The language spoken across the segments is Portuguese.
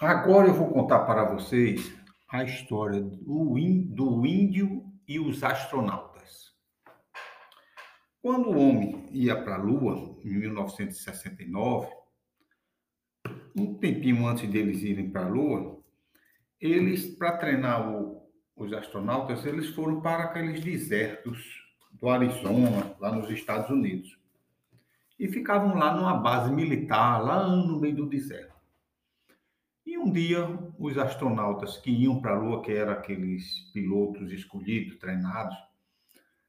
Agora eu vou contar para vocês a história do, índio e os astronautas. Quando o homem ia para a Lua, em 1969, um tempinho antes deles irem para a Lua, eles, para treinar o, os astronautas, eles foram para aqueles desertos do Arizona, lá nos Estados Unidos. E ficavam lá numa base militar, lá no meio do deserto. E um dia, os astronautas que iam para a Lua, que eram aqueles pilotos escolhidos, treinados,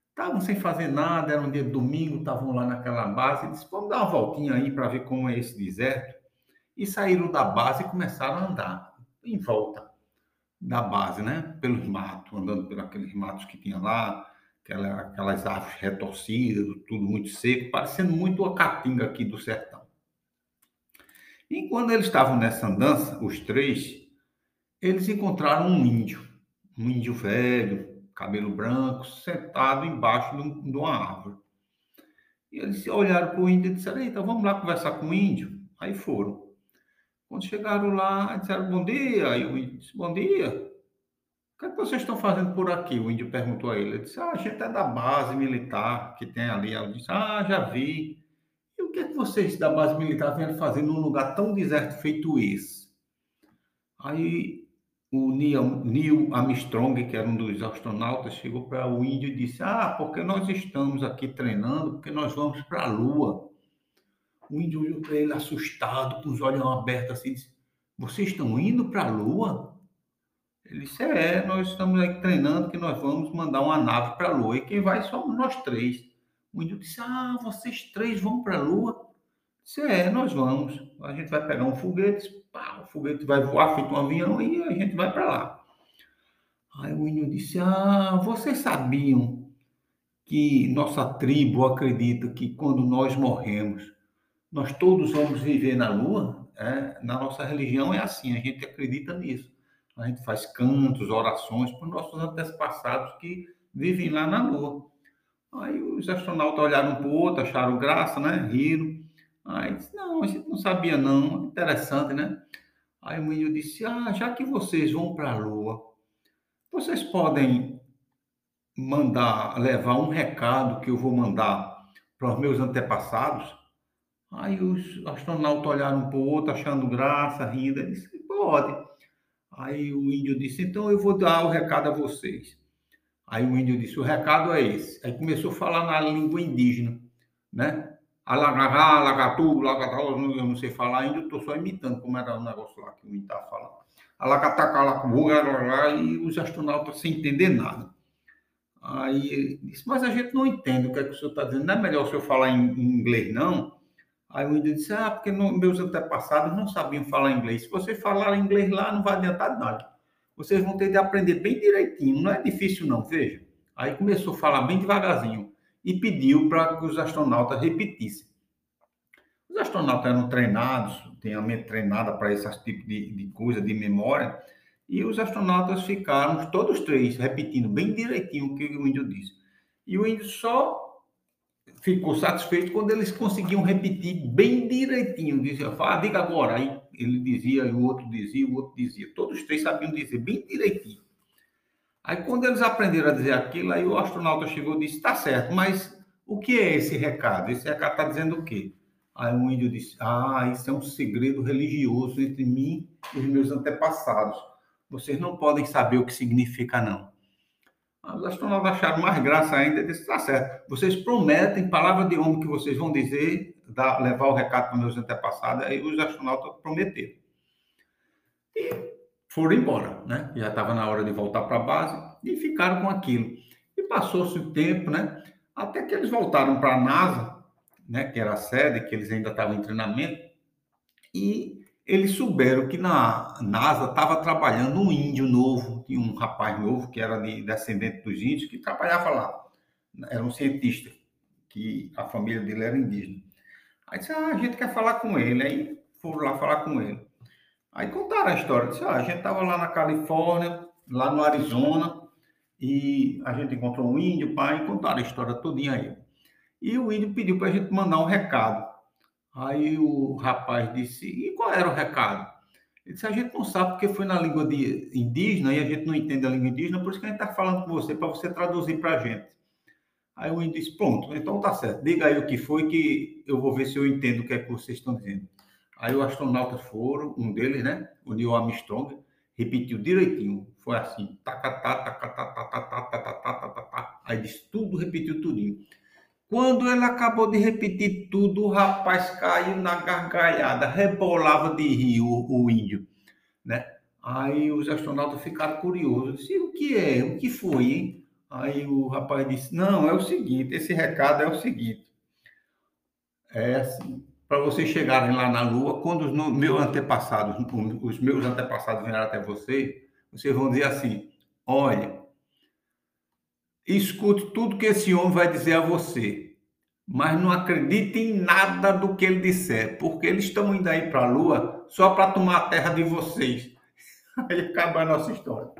estavam sem fazer nada, era um dia de domingo, estavam lá naquela base, e disseram, vamos dar uma voltinha aí para ver como é esse deserto. E saíram da base e começaram a andar em volta da base, né? Pelos matos, andando por aqueles matos que tinha lá, aquelas árvores retorcidas, tudo muito seco, parecendo muito a caatinga aqui do sertão. E quando eles estavam nessa andança, os três, eles encontraram um índio, um índio velho, cabelo branco, sentado embaixo de uma árvore. E eles olharam para o índio e disseram: então vamos lá conversar com o índio. Aí foram. Quando chegaram lá, disseram: Bom dia. Aí o índio disse: Bom dia. O que, é que vocês estão fazendo por aqui? O índio perguntou a ele. Ele disse: Ah, a gente é da base militar que tem ali. Ela disse: Ah, já vi que é que vocês da base militar vêm fazer num lugar tão deserto feito esse? Aí o Neil, Neil Armstrong, que era um dos astronautas, chegou para o índio e disse: Ah, porque nós estamos aqui treinando, porque nós vamos para a Lua. O índio olhou para ele assustado, com os olhos abertos assim, disse: Vocês estão indo para a Lua? Ele disse: É, nós estamos aí treinando que nós vamos mandar uma nave para a Lua. E quem vai somos nós três. O índio disse: Ah, vocês três vão para a Lua? Disse: É, nós vamos. A gente vai pegar um foguete, pá, o foguete vai voar feito um avião e a gente vai para lá. Aí o índio disse: Ah, vocês sabiam que nossa tribo acredita que quando nós morremos, nós todos vamos viver na Lua? É, na nossa religião é assim, a gente acredita nisso. A gente faz cantos, orações para os nossos antepassados que vivem lá na Lua. Aí os astronautas olharam um para o outro, acharam graça, né? Riram. Aí disse, não, a gente não sabia não, interessante, né? Aí o menino disse, ah, já que vocês vão para a Lua, vocês podem mandar, levar um recado que eu vou mandar para os meus antepassados? Aí os astronautas olharam um para o outro, achando graça, rindo. Disse, pode. Aí o índio disse, então eu vou dar o recado a vocês. Aí o índio disse: o recado é esse. Aí começou a falar na língua indígena, né? Alagará, lagatu, lagatá, eu não sei falar ainda, estou só imitando como era o negócio lá que o índio estava falando. Alacataca, e os astronautas sem entender nada. Aí ele disse: Mas a gente não entende o que, é que o senhor está dizendo, não é melhor o senhor falar em, em inglês, não? Aí o índio disse: Ah, porque meus antepassados não sabiam falar inglês. Se você falar inglês lá, não vai adiantar nada vocês vão ter de aprender bem direitinho, não é difícil não, veja. Aí começou a falar bem devagarzinho e pediu para que os astronautas repetissem. Os astronautas eram treinados, têm a mente treinada para esse tipo de, de coisa, de memória, e os astronautas ficaram, todos três, repetindo bem direitinho o que o índio disse. E o índio só ficou satisfeito quando eles conseguiam repetir bem direitinho. Dizia, ah, diga agora. Aí ele dizia, e o outro dizia, o outro dizia. Todos os três sabiam dizer bem direitinho. Aí quando eles aprenderam a dizer aquilo, aí o astronauta chegou e disse, está certo, mas o que é esse recado? Esse recado está dizendo o quê? Aí o índio disse, ah, isso é um segredo religioso entre mim e os meus antepassados. Vocês não podem saber o que significa, não. Os astronautas acharam mais graça ainda disse, tá certo, vocês prometem, palavra de homem que vocês vão dizer, dar, levar o recado para meus antepassados, aí os astronautas prometeram. E foram embora, né? Já estava na hora de voltar para a base e ficaram com aquilo. E passou-se o tempo, né? Até que eles voltaram para a NASA, né? Que era a sede, que eles ainda estavam em treinamento, e eles souberam que na NASA estava trabalhando um índio novo, tinha um rapaz novo que era de descendente dos índios, que trabalhava lá. Era um cientista, que a família dele era indígena. Aí disse, ah, a gente quer falar com ele. Aí foram lá falar com ele. Aí contaram a história. Disse, ah, a gente estava lá na Califórnia, lá no Arizona, e a gente encontrou um índio, pai, e contaram a história todinha aí. E o índio pediu para a gente mandar um recado. Aí o rapaz disse: E qual era o recado? Ele disse, a gente não sabe porque foi na língua de indígena e a gente não entende a língua indígena, por isso que a gente está falando com você, para você traduzir para a gente. Aí o índio disse, pronto, então tá certo, diga aí o que foi que eu vou ver se eu entendo o que é que vocês estão dizendo. Aí os astronautas foram, um deles, né, o Neil Armstrong, repetiu direitinho, foi assim, tacatá, tacatá, tacatá, tacatá, tacatá, aí disse tudo, repetiu tudinho. Quando ele acabou de repetir tudo, o rapaz caiu na gargalhada, rebolava de rir o, o índio, né? Aí os astronautas ficaram curiosos, disse, o que é? O que foi, hein? Aí o rapaz disse, não, é o seguinte, esse recado é o seguinte, é assim, para vocês chegarem lá na Lua, quando os meus antepassados, os meus antepassados vieram até você, vocês vão dizer assim, olha, Escute tudo que esse homem vai dizer a você, mas não acredite em nada do que ele disser, porque eles estão indo aí para a lua só para tomar a terra de vocês. Aí acaba a nossa história.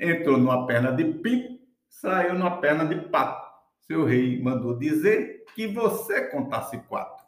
Entrou numa perna de pinto, saiu numa perna de pato. Seu rei mandou dizer que você contasse quatro.